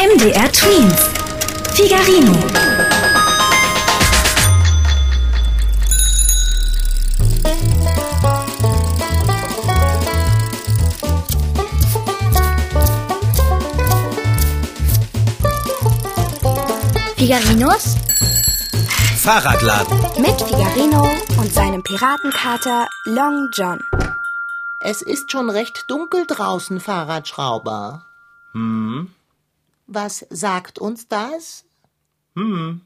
MDR Twins. Figarino. Figarinos Fahrradladen. mit Figarino und seinem Piratenkater Long John. Es ist schon recht dunkel draußen, Fahrradschrauber. Hm. Was sagt uns das? Hm.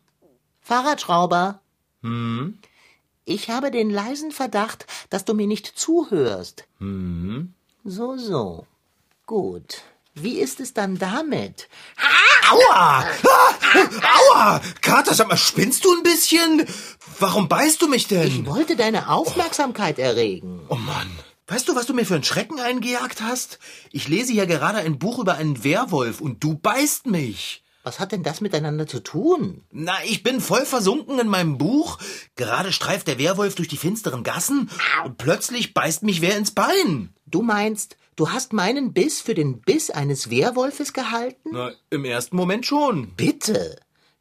Fahrradschrauber. Hm. Ich habe den leisen Verdacht, dass du mir nicht zuhörst. Hm. So, so. Gut. Wie ist es dann damit? Aua! Ah, aua! Kater, sag mal, spinnst du ein bisschen? Warum beißt du mich denn? Ich wollte deine Aufmerksamkeit erregen. Oh Mann. Weißt du, was du mir für einen Schrecken eingejagt hast? Ich lese hier gerade ein Buch über einen Werwolf und du beißt mich. Was hat denn das miteinander zu tun? Na, ich bin voll versunken in meinem Buch. Gerade streift der Werwolf durch die finsteren Gassen und plötzlich beißt mich wer ins Bein. Du meinst, du hast meinen Biss für den Biss eines Werwolfes gehalten? Na, im ersten Moment schon. Bitte.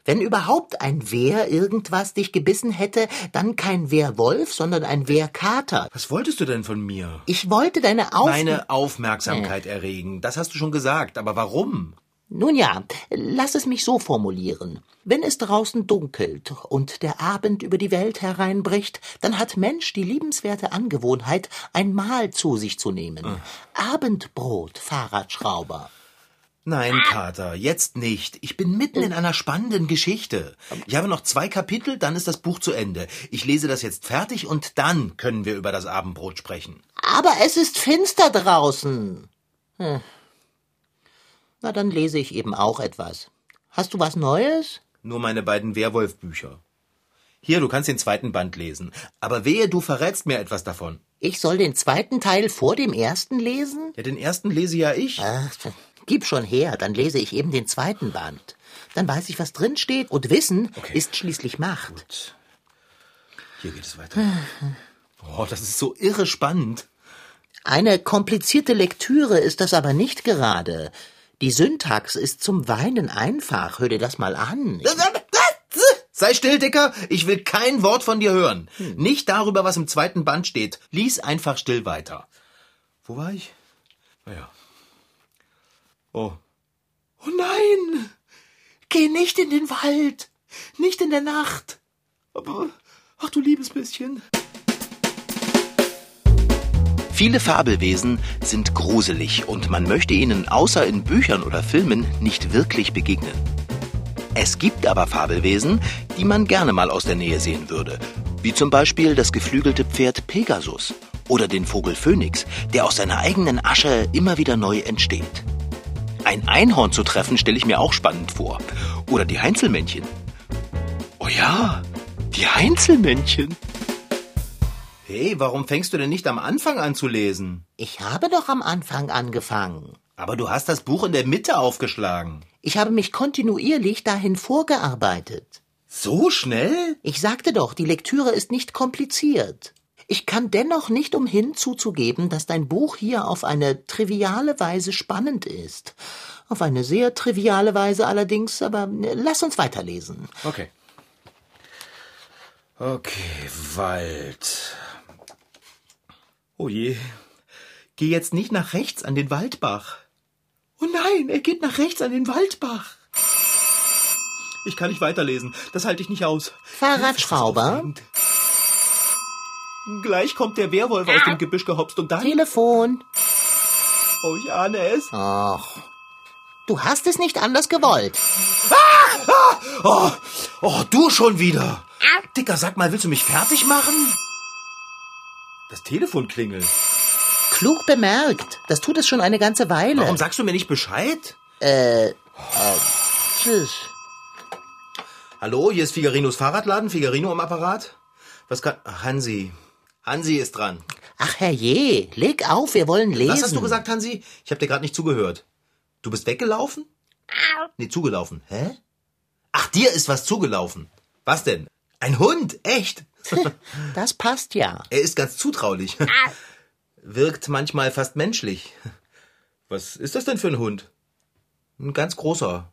Wenn überhaupt ein Wehr irgendwas dich gebissen hätte, dann kein Wehrwolf, sondern ein Wehrkater. Was wolltest du denn von mir? Ich wollte deine Auf... Meine Aufmerksamkeit erregen. Das hast du schon gesagt. Aber warum? Nun ja, lass es mich so formulieren. Wenn es draußen dunkelt und der Abend über die Welt hereinbricht, dann hat Mensch die liebenswerte Angewohnheit, ein Mahl zu sich zu nehmen. Abendbrot, Fahrradschrauber. Nein, Kater, jetzt nicht. Ich bin mitten in einer spannenden Geschichte. Ich habe noch zwei Kapitel, dann ist das Buch zu Ende. Ich lese das jetzt fertig und dann können wir über das Abendbrot sprechen. Aber es ist finster draußen. Hm. Na, dann lese ich eben auch etwas. Hast du was Neues? Nur meine beiden Werwolf-Bücher. Hier, du kannst den zweiten Band lesen. Aber wehe, du verrätst mir etwas davon. Ich soll den zweiten Teil vor dem ersten lesen? Ja, den ersten lese ja ich. Ach, gib schon her, dann lese ich eben den zweiten Band. Dann weiß ich, was drin steht. Und Wissen Okay. ist schließlich Macht. Hier geht es weiter. Oh, das ist so irre spannend. Eine komplizierte Lektüre ist das aber nicht gerade. Die Syntax ist zum Weinen einfach. Hör dir das mal an. Sei still, Dicker. Ich will kein Wort von dir hören. Nicht darüber, was im zweiten Band steht. Lies einfach still weiter. Wo war ich? Naja. Oh. Oh nein! Geh nicht in den Wald. Nicht in der Nacht. Aber, ach du liebes bisschen. Viele Fabelwesen sind gruselig und man möchte ihnen außer in Büchern oder Filmen nicht wirklich begegnen. Es gibt aber Fabelwesen, die man gerne mal aus der Nähe sehen würde. Wie zum Beispiel das geflügelte Pferd Pegasus oder den Vogel Phönix, der aus seiner eigenen Asche immer wieder neu entsteht. Ein Einhorn zu treffen stelle ich mir auch spannend vor. Oder die Heinzelmännchen. Oh ja, die Heinzelmännchen. Hey, warum fängst du denn nicht am Anfang an zu lesen? Ich habe doch am Anfang angefangen. Aber du hast das Buch in der Mitte aufgeschlagen. Ich habe mich kontinuierlich dahin vorgearbeitet. So schnell? Ich sagte doch, die Lektüre ist nicht kompliziert. Ich kann dennoch nicht umhin zuzugeben, dass dein Buch hier auf eine triviale Weise spannend ist. Auf eine sehr triviale Weise allerdings, aber äh, lass uns weiterlesen. Okay. Okay, Wald. Oh je. Geh jetzt nicht nach rechts an den Waldbach. Oh nein, er geht nach rechts an den Waldbach. Ich kann nicht weiterlesen. Das halte ich nicht aus. Fahrradschrauber? Hilfe, ist das aufregend. Gleich kommt der Werwolf aus dem Gebüsch gehopst und dann. Telefon. Oh, ich ahne es. Ach, du hast es nicht anders gewollt. Oh, oh, du schon wieder. Dicker, sag mal, willst du mich fertig machen? Das Telefon klingelt. Klug bemerkt. Das tut es schon eine ganze Weile. Warum sagst du mir nicht Bescheid? Tschüss. Hallo, hier ist Figarinos Fahrradladen. Figarino am Apparat. Was kann... Hansi. Hansi ist dran. Ach herrje, leg auf, wir wollen lesen. Was hast du gesagt, Hansi? Ich habe dir gerade nicht zugehört. Du bist weggelaufen? Nee, zugelaufen. Hä? Ach, dir ist was zugelaufen. Was denn? Ein Hund? Echt? Das passt ja. Er ist ganz zutraulich. Wirkt manchmal fast menschlich. Was ist das denn für ein Hund? Ein ganz großer.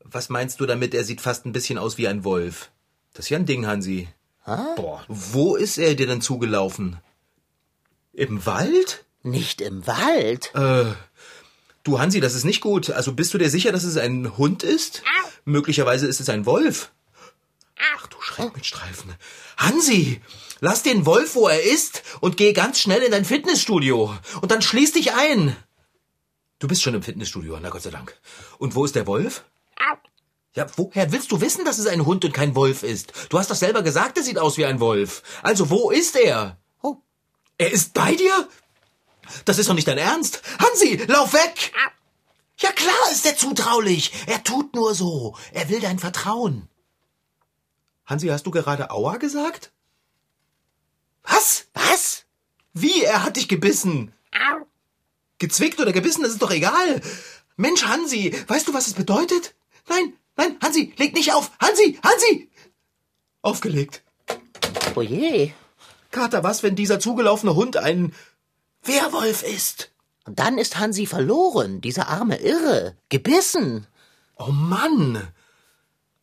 Was meinst du damit, er sieht fast ein bisschen aus wie ein Wolf? Das ist ja ein Ding, Hansi. Boah, wo ist er dir denn zugelaufen? Im Wald? Nicht im Wald. Äh, du Hansi, das ist nicht gut. Also bist du dir sicher, dass es ein Hund ist? Möglicherweise ist es ein Wolf. Ach du Schreck mit Streifen. Hansi, lass den Wolf, wo er ist, und geh ganz schnell in dein Fitnessstudio. Und dann schließ dich ein. Du bist schon im Fitnessstudio, na Gott sei Dank. Und wo ist der Wolf? Ja, woher willst du wissen, dass es ein Hund und kein Wolf ist? Du hast doch selber gesagt, er sieht aus wie ein Wolf. Also wo ist er? Oh. Er ist bei dir? Das ist doch nicht dein Ernst. Hansi, lauf weg! Ja klar ist er zutraulich. Er tut nur so. Er will dein Vertrauen. Hansi, hast du gerade Aua gesagt? Was? Was? Wie? Er hat dich gebissen. Gezwickt oder gebissen, das ist doch egal. Mensch, Hansi, weißt du, was es bedeutet? Nein, nein, Hansi, leg nicht auf. Hansi, Hansi! Aufgelegt. Oje. Kater, was, wenn dieser zugelaufene Hund ein Werwolf ist? Und dann ist Hansi verloren, dieser arme Irre. Gebissen. Oh Mann!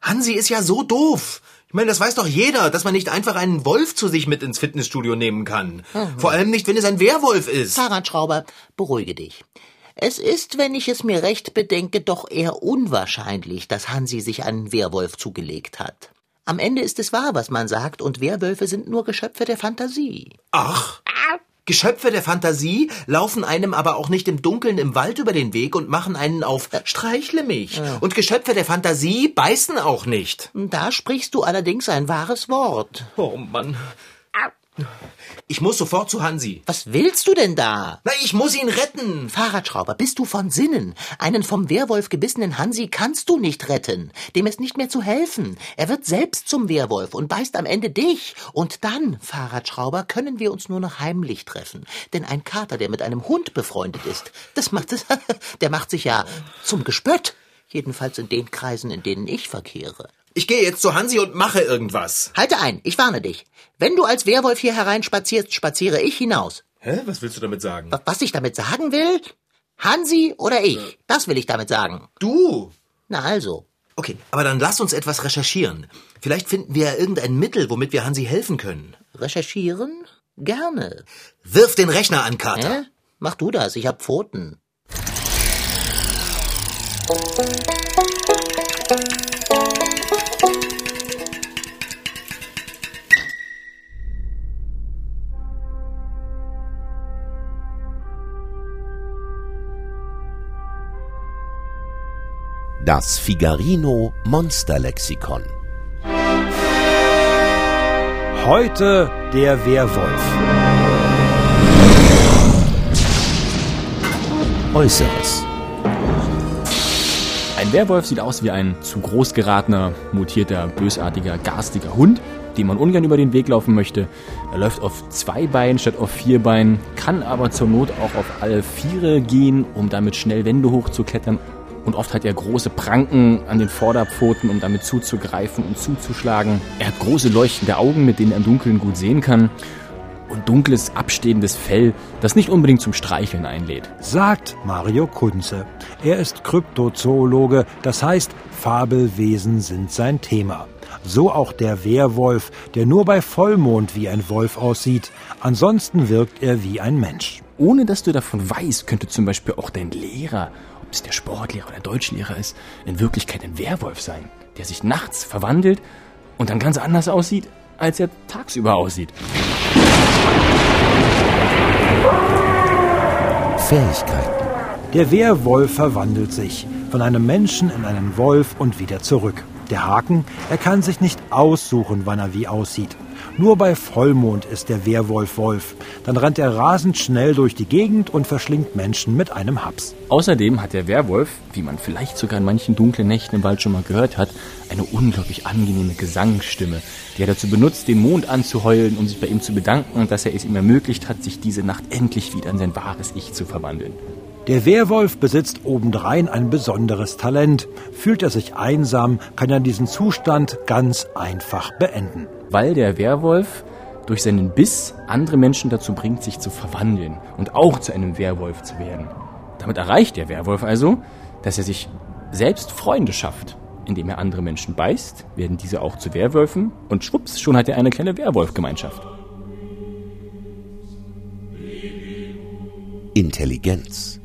Hansi ist ja so doof. Ich meine, das weiß doch jeder, dass man nicht einfach einen Wolf zu sich mit ins Fitnessstudio nehmen kann. Vor allem nicht, wenn es ein Werwolf ist. Fahrradschrauber, beruhige dich. Es ist, wenn ich es mir recht bedenke, doch eher unwahrscheinlich, dass Hansi sich einen Werwolf zugelegt hat. Am Ende ist es wahr, was man sagt, und Werwölfe sind nur Geschöpfe der Fantasie. Ach. Geschöpfe der Fantasie laufen einem aber auch nicht im Dunkeln im Wald über den Weg und machen einen auf Streichle mich. Und Geschöpfe der Fantasie beißen auch nicht. Da sprichst du allerdings ein wahres Wort. Oh Mann. Ich muss sofort zu Hansi. Was willst du denn da? Na, ich muss ihn retten. Fahrradschrauber, bist du von Sinnen? Einen vom Werwolf gebissenen Hansi kannst du nicht retten. Dem ist nicht mehr zu helfen. Er wird selbst zum Werwolf und beißt am Ende dich. Und dann, Fahrradschrauber, können wir uns nur noch heimlich treffen. Denn ein Kater, der mit einem Hund befreundet ist, das macht es, der macht sich ja zum Gespött. Jedenfalls in den Kreisen, in denen ich verkehre. Ich gehe jetzt zu Hansi und mache irgendwas. Halte ein, ich warne dich. Wenn du als Werwolf hier hereinspazierst, spaziere ich hinaus. Hä? Was willst du damit sagen? Wa- Was ich damit sagen will? Hansi oder ich? Das will ich damit sagen. Du. Na also. Okay, aber dann lass uns etwas recherchieren. Vielleicht finden wir ja irgendein Mittel, womit wir Hansi helfen können. Recherchieren? Gerne. Wirf den Rechner an, Kater. Hä? Mach du das, ich hab Pfoten. Das Figarino Monsterlexikon. Heute der Werwolf. Äußeres. Ein Werwolf sieht aus wie ein zu groß geratener, mutierter, bösartiger, garstiger Hund, dem man ungern über den Weg laufen möchte. Er läuft auf zwei Beinen statt auf vier Beinen, kann aber zur Not auch auf alle Viere gehen, um damit schnell Wände hochzuklettern. Und oft hat er große Pranken an den Vorderpfoten, um damit zuzugreifen und zuzuschlagen. Er hat große leuchtende Augen, mit denen er im Dunkeln gut sehen kann. Und dunkles, abstehendes Fell, das nicht unbedingt zum Streicheln einlädt. Sagt Mario Kunze. Er ist Kryptozoologe, das heißt, Fabelwesen sind sein Thema. So auch der Werwolf, der nur bei Vollmond wie ein Wolf aussieht. Ansonsten wirkt er wie ein Mensch. Ohne dass du davon weißt, könnte zum Beispiel auch dein Lehrer, es der Sportlehrer oder der Deutschlehrer ist, in Wirklichkeit ein Werwolf sein, der sich nachts verwandelt und dann ganz anders aussieht, als er tagsüber aussieht. Fähigkeiten. Der Werwolf verwandelt sich von einem Menschen in einen Wolf und wieder zurück. Der Haken, er kann sich nicht aussuchen, wann er wie aussieht. Nur bei Vollmond ist der Werwolf Wolf. Dann rennt er rasend schnell durch die Gegend und verschlingt Menschen mit einem Haps. Außerdem hat der Werwolf, wie man vielleicht sogar in manchen dunklen Nächten im Wald schon mal gehört hat, eine unglaublich angenehme Gesangsstimme, die er dazu benutzt, den Mond anzuheulen, um sich bei ihm zu bedanken dass er es ihm ermöglicht hat, sich diese Nacht endlich wieder in sein wahres Ich zu verwandeln. Der Werwolf besitzt obendrein ein besonderes Talent. Fühlt er sich einsam, kann er diesen Zustand ganz einfach beenden. weil der Werwolf durch seinen Biss andere Menschen dazu bringt, sich zu verwandeln und auch zu einem Werwolf zu werden. Damit erreicht der Werwolf also, dass er sich selbst Freunde schafft indem er andere Menschen beißt, werden diese auch zu Werwölfen und schwupps, schon hat er eine kleine Werwolfgemeinschaft. Intelligenz.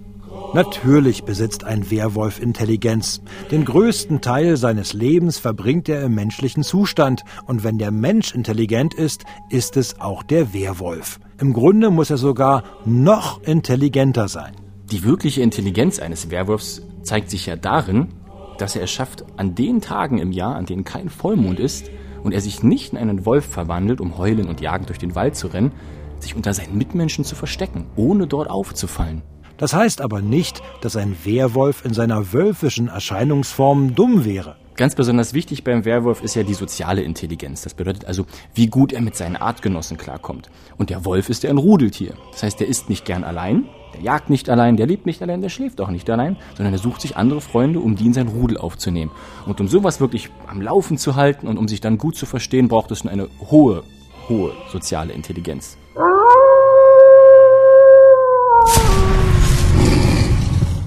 Natürlich besitzt ein Werwolf Intelligenz. Den größten Teil seines Lebens verbringt er im menschlichen Zustand. Und wenn der Mensch intelligent ist, ist es auch der Werwolf. Im Grunde muss er sogar noch intelligenter sein. Die wirkliche Intelligenz eines Werwolfs zeigt sich ja darin, dass er es schafft, an den Tagen im Jahr, an denen kein Vollmond ist und er sich nicht in einen Wolf verwandelt, um heulen und jagend durch den Wald zu rennen, sich unter seinen Mitmenschen zu verstecken, ohne dort aufzufallen. Das heißt aber nicht, dass ein Werwolf in seiner wölfischen Erscheinungsform dumm wäre. Ganz besonders wichtig beim Werwolf ist ja die soziale Intelligenz. Das bedeutet also, wie gut er mit seinen Artgenossen klarkommt. Und der Wolf ist ja ein Rudeltier. Das heißt, der ist nicht gern allein, der jagt nicht allein, der lebt nicht allein, der schläft auch nicht allein, sondern er sucht sich andere Freunde, um die in sein Rudel aufzunehmen. Und um sowas wirklich am Laufen zu halten und um sich dann gut zu verstehen, braucht es eine hohe, hohe soziale Intelligenz.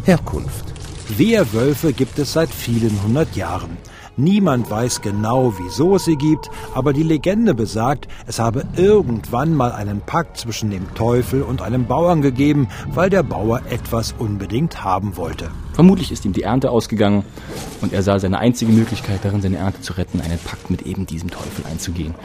Herkunft. Wehrwölfe gibt es seit vielen hundert Jahren. Niemand weiß genau, wieso es sie gibt, aber die Legende besagt, es habe irgendwann mal einen Pakt zwischen dem Teufel und einem Bauern gegeben, weil der Bauer etwas unbedingt haben wollte. Vermutlich ist ihm die Ernte ausgegangen und er sah seine einzige Möglichkeit darin, seine Ernte zu retten, einen Pakt mit eben diesem Teufel einzugehen.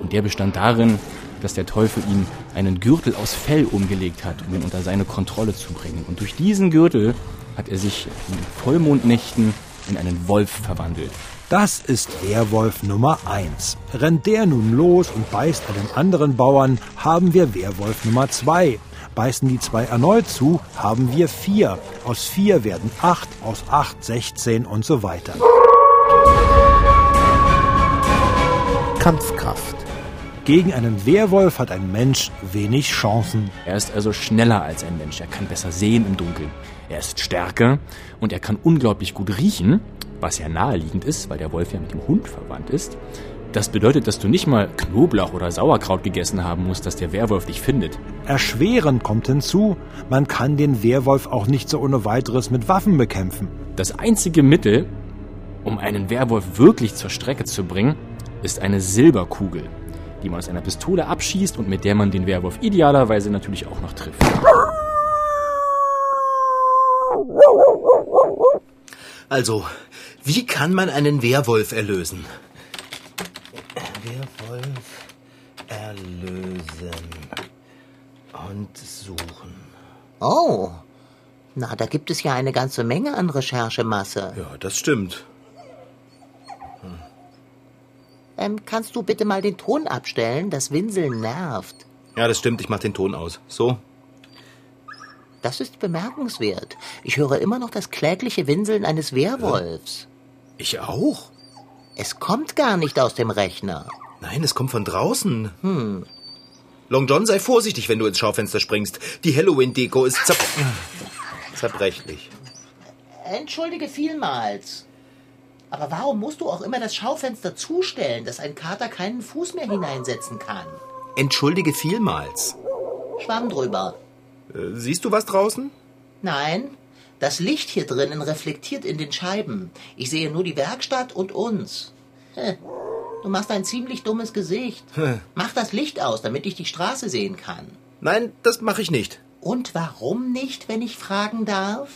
Und der bestand darin, dass der Teufel ihm einen Gürtel aus Fell umgelegt hat, um ihn unter seine Kontrolle zu bringen. Und durch diesen Gürtel hat er sich in Vollmondnächten in einen Wolf verwandelt. Das ist Werwolf Nummer 1. Rennt der nun los und beißt einen anderen Bauern, haben wir Werwolf Nummer 2. Beißen die zwei erneut zu, haben wir 4. Aus 4 werden 8, aus 8 16 und so weiter. Kampfkraft. Gegen einen Werwolf hat ein Mensch wenig Chancen. Er ist also schneller als ein Mensch, er kann besser sehen im Dunkeln. Er ist stärker und er kann unglaublich gut riechen, was ja naheliegend ist, weil der Wolf ja mit dem Hund verwandt ist. Das bedeutet, dass du nicht mal Knoblauch oder Sauerkraut gegessen haben musst, dass der Werwolf dich findet. Erschwerend kommt hinzu, man kann den Werwolf auch nicht so ohne weiteres mit Waffen bekämpfen. Das einzige Mittel, um einen Werwolf wirklich zur Strecke zu bringen, ist eine Silberkugel, die man aus einer Pistole abschießt und mit der man den Werwolf idealerweise natürlich auch noch trifft. Also, wie kann man einen Werwolf erlösen? Werwolf erlösen und suchen. Oh, na, da gibt es ja eine ganze Menge an Recherchemasse. Ja, das stimmt. Ähm, kannst du bitte mal den Ton abstellen? Das Winseln nervt. Ja, das stimmt. Ich mach den Ton aus. So. Das ist bemerkenswert. Ich höre immer noch das klägliche Winseln eines Werwolfs. Ich auch? Es kommt gar nicht aus dem Rechner. Nein, es kommt von draußen. Hm. Long John, sei vorsichtig, wenn du ins Schaufenster springst. Die Halloween-Deko ist zer zerbrechlich. Entschuldige vielmals. Aber warum musst du auch immer das Schaufenster zustellen, dass ein Kater keinen Fuß mehr hineinsetzen kann? Entschuldige vielmals. Schwamm drüber. Äh, siehst du was draußen? Nein, das Licht hier drinnen reflektiert in den Scheiben. Ich sehe nur die Werkstatt und uns. Du machst ein ziemlich dummes Gesicht. Mach das Licht aus, damit ich die Straße sehen kann. Nein, das mache ich nicht. Und warum nicht, wenn ich fragen darf?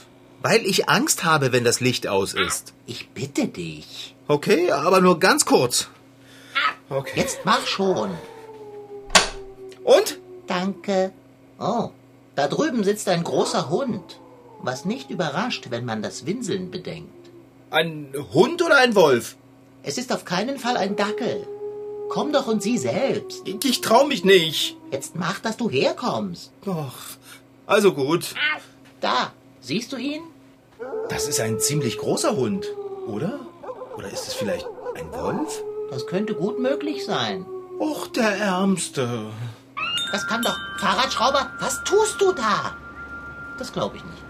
Weil ich Angst habe, wenn das Licht aus ist. Ich bitte dich. Okay, aber nur ganz kurz. Okay. Jetzt mach schon. Und? Danke. Oh, da drüben sitzt ein großer Hund. Was nicht überrascht, wenn man das Winseln bedenkt. Ein Hund oder ein Wolf? Es ist auf keinen Fall ein Dackel. Komm doch und sieh selbst. Ich, ich trau mich nicht. Jetzt mach, dass du herkommst. Och, also gut. Da, siehst du ihn? Das ist ein ziemlich großer Hund, oder? Oder ist es vielleicht ein Wolf? Das könnte gut möglich sein. Och, der Ärmste. Das kann doch. Fahrradschrauber, was tust du da? Das glaube ich nicht.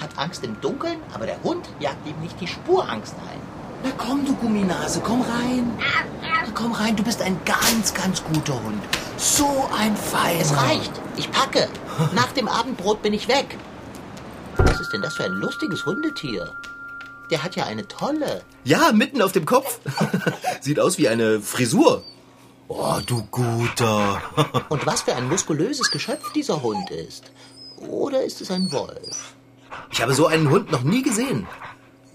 Hat Angst im Dunkeln, aber der Hund jagt ihm nicht die Spurangst ein. Na komm, du Gumminase, komm rein. Na komm rein, du bist ein ganz, ganz guter Hund. So ein Feiner. Es reicht. Ich packe. Nach dem Abendbrot bin ich weg. Was ist denn das für ein lustiges Hundetier? Der hat ja eine tolle. Ja, mitten auf dem Kopf. Sieht aus wie eine Frisur. Oh, du Guter. Und was für ein muskulöses Geschöpf dieser Hund ist. Oder ist es ein Wolf? Ich habe so einen Hund noch nie gesehen.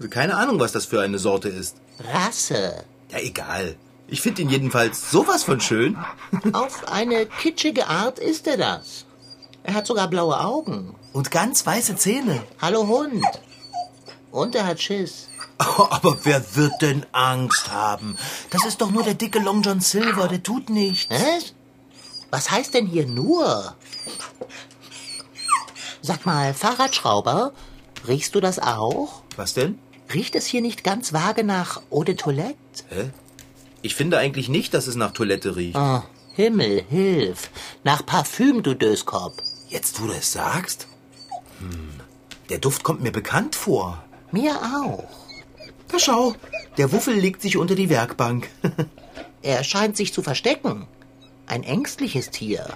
Keine Ahnung, was das für eine Sorte ist. Rasse. Ja, egal. Ich finde ihn jedenfalls sowas von schön. Auf eine kitschige Art ist er das. Er hat sogar blaue Augen. Und ganz weiße Zähne. Hallo Hund. Und er hat Schiss. Oh, aber wer wird denn Angst haben? Das ist doch nur der dicke Long John Silver, der tut nichts. Was? Was heißt denn hier nur? Sag mal, Fahrradschrauber, riechst du das auch? Was denn? Riecht es hier nicht ganz vage nach Eau de Toilette? Hä? Ich finde eigentlich nicht, dass es nach Toilette riecht. Oh, Himmel, hilf. Nach Parfüm, du Döskop. Jetzt, wo du es sagst? Hm, der Duft kommt mir bekannt vor. Mir auch. Da schau, der Wuffel legt sich unter die Werkbank. Er scheint sich zu verstecken. Ein ängstliches Tier.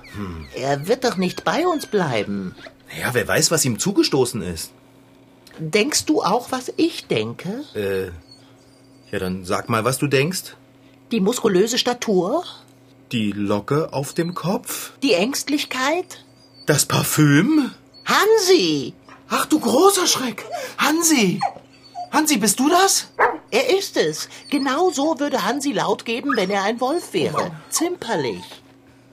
Er wird doch nicht bei uns bleiben. ja, wer weiß, was ihm zugestoßen ist. Denkst du auch, was ich denke? Äh, ja, dann sag mal, was du denkst. Die muskulöse Statur? Die Locke auf dem Kopf? Die Ängstlichkeit? Das Parfüm? Hansi! Ach du großer Schreck. Hansi. Hansi, bist du das? Er ist es. Genau so würde Hansi laut geben, wenn er ein Wolf wäre. Zimperlich.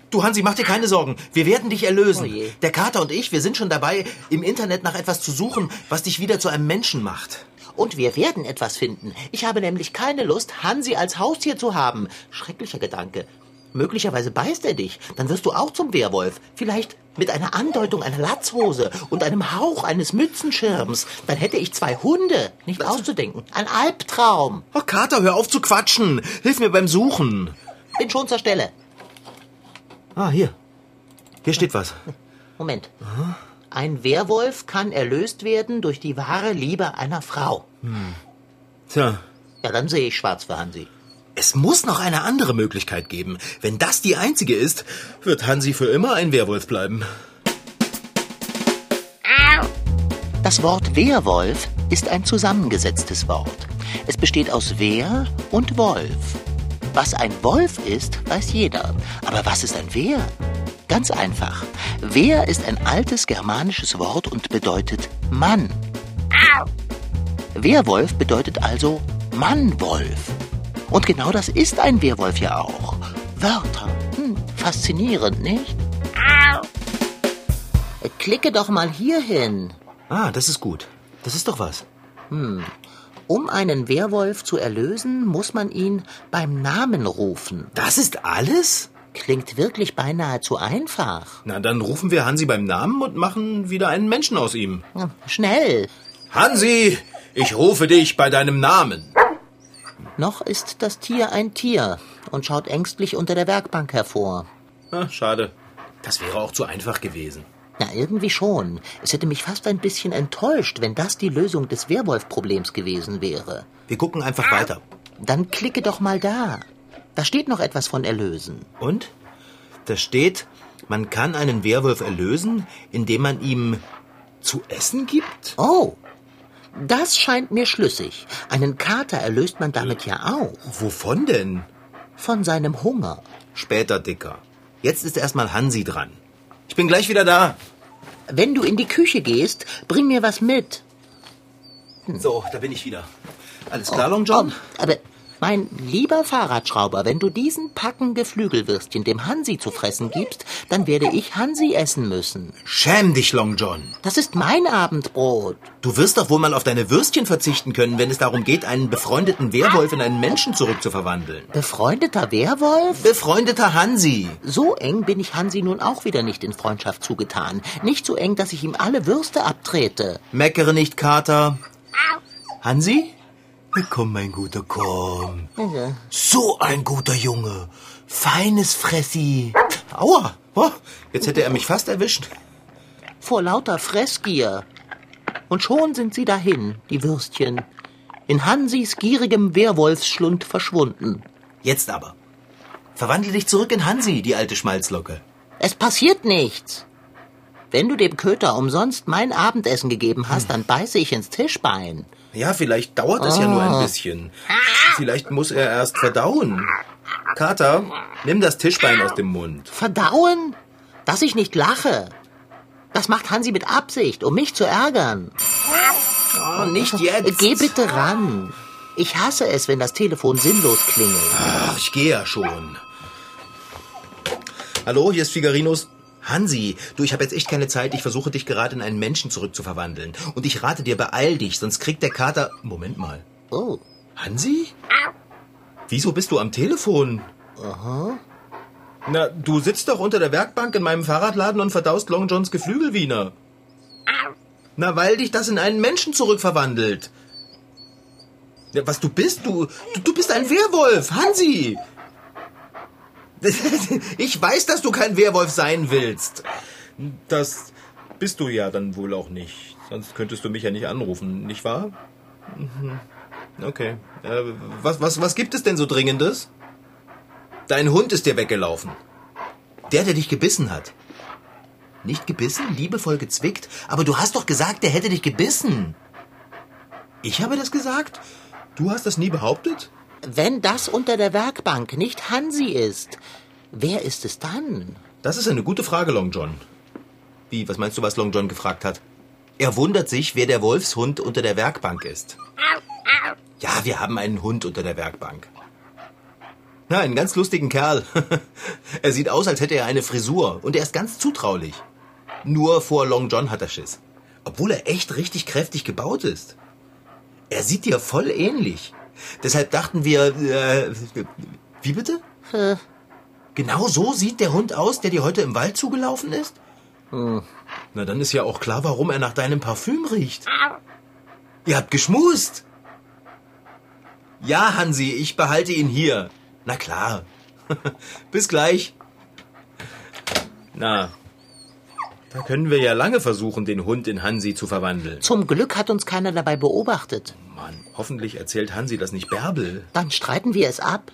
Du, Hansi, mach dir keine Sorgen. Wir werden dich erlösen. Oh. Der Kater und ich, wir sind schon dabei, im Internet nach etwas zu suchen, was dich wieder zu einem Menschen macht. Und wir werden etwas finden. Ich habe nämlich keine Lust, Hansi als Haustier zu haben. Schrecklicher Gedanke. Möglicherweise beißt er dich. Dann wirst du auch zum Werwolf. Vielleicht mit einer Andeutung einer Latzhose und einem Hauch eines Mützenschirms. Dann hätte ich zwei Hunde. Nicht auszudenken. Ein Albtraum. Oh, Kater, hör auf zu quatschen. Hilf mir beim Suchen. Bin schon zur Stelle. Ah, hier. Hier steht was. Moment. Ein Werwolf kann erlöst werden durch die wahre Liebe einer Frau. Tja, Ja, dann sehe ich schwarz für Hansi. Es muss noch eine andere Möglichkeit geben. Wenn das die einzige ist, wird Hansi für immer ein Werwolf bleiben. Das Wort Wehrwolf ist ein zusammengesetztes Wort. Es besteht aus Wehr und Wolf. Was ein Wolf ist, weiß jeder. Aber was ist ein Wehr? Ganz einfach. Wehr ist ein altes germanisches Wort und bedeutet Mann. Wehrwolf bedeutet also Mannwolf. Und genau das ist ein Wehrwolf ja auch. Wörter. Hm, faszinierend, nicht? Klicke doch mal hier hin. Ah, das ist gut. Das ist doch was. Um einen Werwolf zu erlösen, muss man ihn beim Namen rufen. Das ist alles? Klingt wirklich beinahe zu einfach. Na, dann rufen wir Hansi beim Namen und machen wieder einen Menschen aus ihm. Hm, Schnell! Hansi, ich rufe dich bei deinem Namen. Noch ist das Tier ein Tier und schaut ängstlich unter der Werkbank hervor. Ah, schade. Das wäre auch zu einfach gewesen. Na, irgendwie schon. Es hätte mich fast ein bisschen enttäuscht, wenn das die Lösung des Werwolf-Problems gewesen wäre. Wir gucken einfach weiter. Dann klicke doch mal da. Da steht noch etwas von erlösen. Und? Da steht, man kann einen Werwolf erlösen, indem man ihm zu essen gibt? Oh, das scheint mir schlüssig. Einen Kater erlöst man damit ja auch. Wovon denn? Von seinem Hunger. Später, Dicker. Jetzt ist erstmal Hansi dran. Ich bin gleich wieder da. Wenn du in die Küche gehst, bring mir was mit. So, da bin ich wieder. Alles klar, Long John? Oh, aber mein lieber Fahrradschrauber, wenn du diesen Packen Geflügelwürstchen dem Hansi zu fressen gibst, dann werde ich Hansi essen müssen. Schäm dich, Long John. Das ist mein Abendbrot. Du wirst doch wohl mal auf deine Würstchen verzichten können, wenn es darum geht, einen befreundeten Werwolf in einen Menschen zurückzuverwandeln. Befreundeter Werwolf? Befreundeter Hansi. So eng bin ich Hansi nun auch wieder nicht in Freundschaft zugetan. Nicht so eng, dass ich ihm alle Würste abtrete. Meckere nicht, Kater. Hansi? Komm, mein Guter, komm. So ein guter Junge. Feines Fressi. Aua. Oh, jetzt hätte er mich fast erwischt. Vor lauter Fressgier. Und schon sind sie dahin, die Würstchen. In Hansis gierigem Werwolfsschlund verschwunden. Jetzt aber. Verwandle dich zurück in Hansi, die alte Schmalzlocke. Es passiert nichts. Wenn du dem Köter umsonst mein Abendessen gegeben hast, dann beiße ich ins Tischbein. Ja, vielleicht dauert es ja nur Ah. ein bisschen. Vielleicht muss er erst verdauen. Kater, nimm das Tischbein aus dem Mund. Verdauen? Dass ich nicht lache. Das macht Hansi mit Absicht, um mich zu ärgern. Oh, nicht jetzt. Geh bitte ran. Ich hasse es, wenn das Telefon sinnlos klingelt. Ach, ich gehe ja schon. Hallo, hier ist Figarinos. Hansi, du, ich habe jetzt echt keine Zeit. Ich versuche dich gerade in einen Menschen zurückzuverwandeln. Und ich rate dir, beeil dich, sonst kriegt der Kater... Moment mal. Oh, Hansi? Wieso bist du am Telefon? Aha. Na, du sitzt doch unter der Werkbank in meinem Fahrradladen und verdaust Long Johns Geflügelwiener. Na, weil dich das in einen Menschen zurückverwandelt. Ja, was du bist? Du, du, du bist ein Werwolf, Hansi. Ich weiß, dass du kein Werwolf sein willst. Das bist du ja dann wohl auch nicht. Sonst könntest du mich ja nicht anrufen, nicht wahr? Mhm. Okay. Äh, was, was, was gibt es denn so Dringendes? Dein Hund ist dir weggelaufen. Der, der dich gebissen hat. Nicht gebissen, liebevoll gezwickt, aber du hast doch gesagt, der hätte dich gebissen. Ich habe das gesagt? Du hast das nie behauptet? Wenn das unter der Werkbank nicht Hansi ist, wer ist es dann? Das ist eine gute Frage, Long John. Wie, was meinst du, was Long John gefragt hat? Er wundert sich, wer der Wolfshund unter der Werkbank ist. Ja, wir haben einen Hund unter der Werkbank. Na, einen ganz lustigen Kerl. er sieht aus, als hätte er eine Frisur und er ist ganz zutraulich. Nur vor Long John hat er Schiss. Obwohl er echt richtig kräftig gebaut ist. Er sieht dir voll ähnlich. Deshalb dachten wir, äh, wie bitte? Äh, Genau so sieht der Hund aus, der dir heute im Wald zugelaufen ist? Na, dann ist ja auch klar, warum er nach deinem Parfüm riecht. Ihr habt geschmust. Ja, Hansi, ich behalte ihn hier. Na klar. Bis gleich. Na, da können wir ja lange versuchen, den Hund in Hansi zu verwandeln. zum Glück hat uns keiner dabei beobachtet. Mann, hoffentlich erzählt Hansi das nicht Bärbel. Dann streiten wir es ab.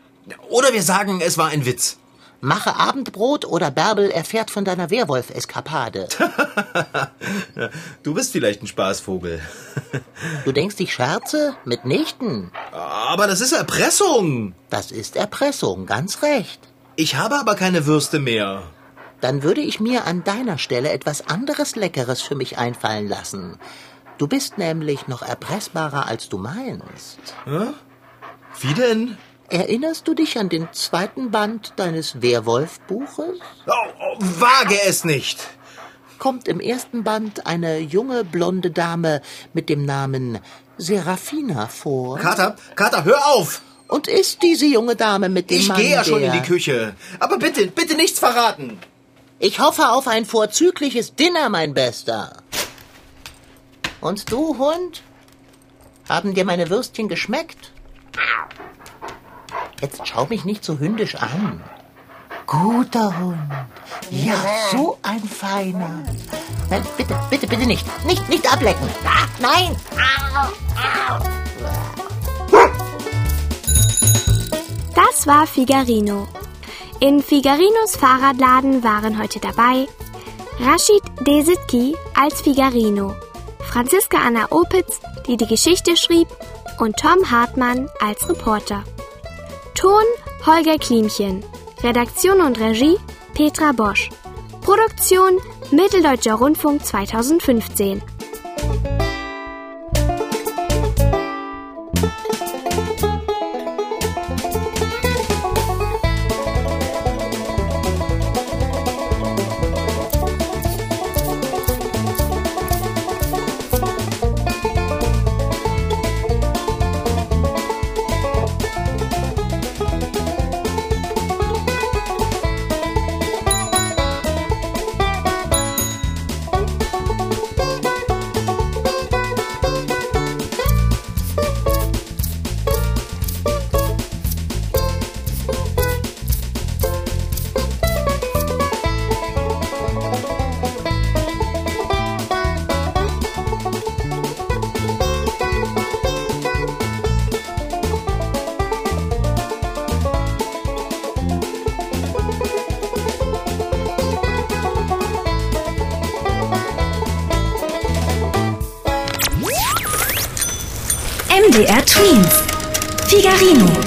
Oder wir sagen, es war ein Witz. Mache Abendbrot oder Bärbel erfährt von deiner Werwolf-Eskapade. Du bist vielleicht ein Spaßvogel. Du denkst, ich scherze? Mitnichten. Aber das ist Erpressung. Das ist Erpressung, ganz recht. Ich habe aber keine Würste mehr. Dann würde ich mir an deiner Stelle etwas anderes Leckeres für mich einfallen lassen. Du bist nämlich noch erpressbarer, als du meinst. Wie denn? Erinnerst du dich an den zweiten Band deines Werwolf-Buches? Oh, oh, wage es nicht. Kommt im ersten Band eine junge blonde Dame mit dem Namen Serafina vor? Kater, Kater, hör auf! Und ist diese junge Dame mit dem Ich Mann, gehe ja schon in die Küche. Aber bitte, bitte nichts verraten. Ich hoffe auf ein vorzügliches Dinner, mein Bester. Und du, Hund? Haben dir meine Würstchen geschmeckt? Jetzt schau mich nicht so hündisch an. Guter Hund. Ja, so ein feiner. Nein, bitte, bitte, bitte nicht. Nicht, nicht ablecken. Ah, nein. Das war Figarino. In Figarinos Fahrradladen waren heute dabei Rashid Desitki als Figarino, Franziska Anna Opitz, die die Geschichte schrieb, und Tom Hartmann als Reporter. Ton Holger Klimchen, Redaktion und Regie Petra Bosch, Produktion Mitteldeutscher Rundfunk 2015. MDR Twins. Figarino.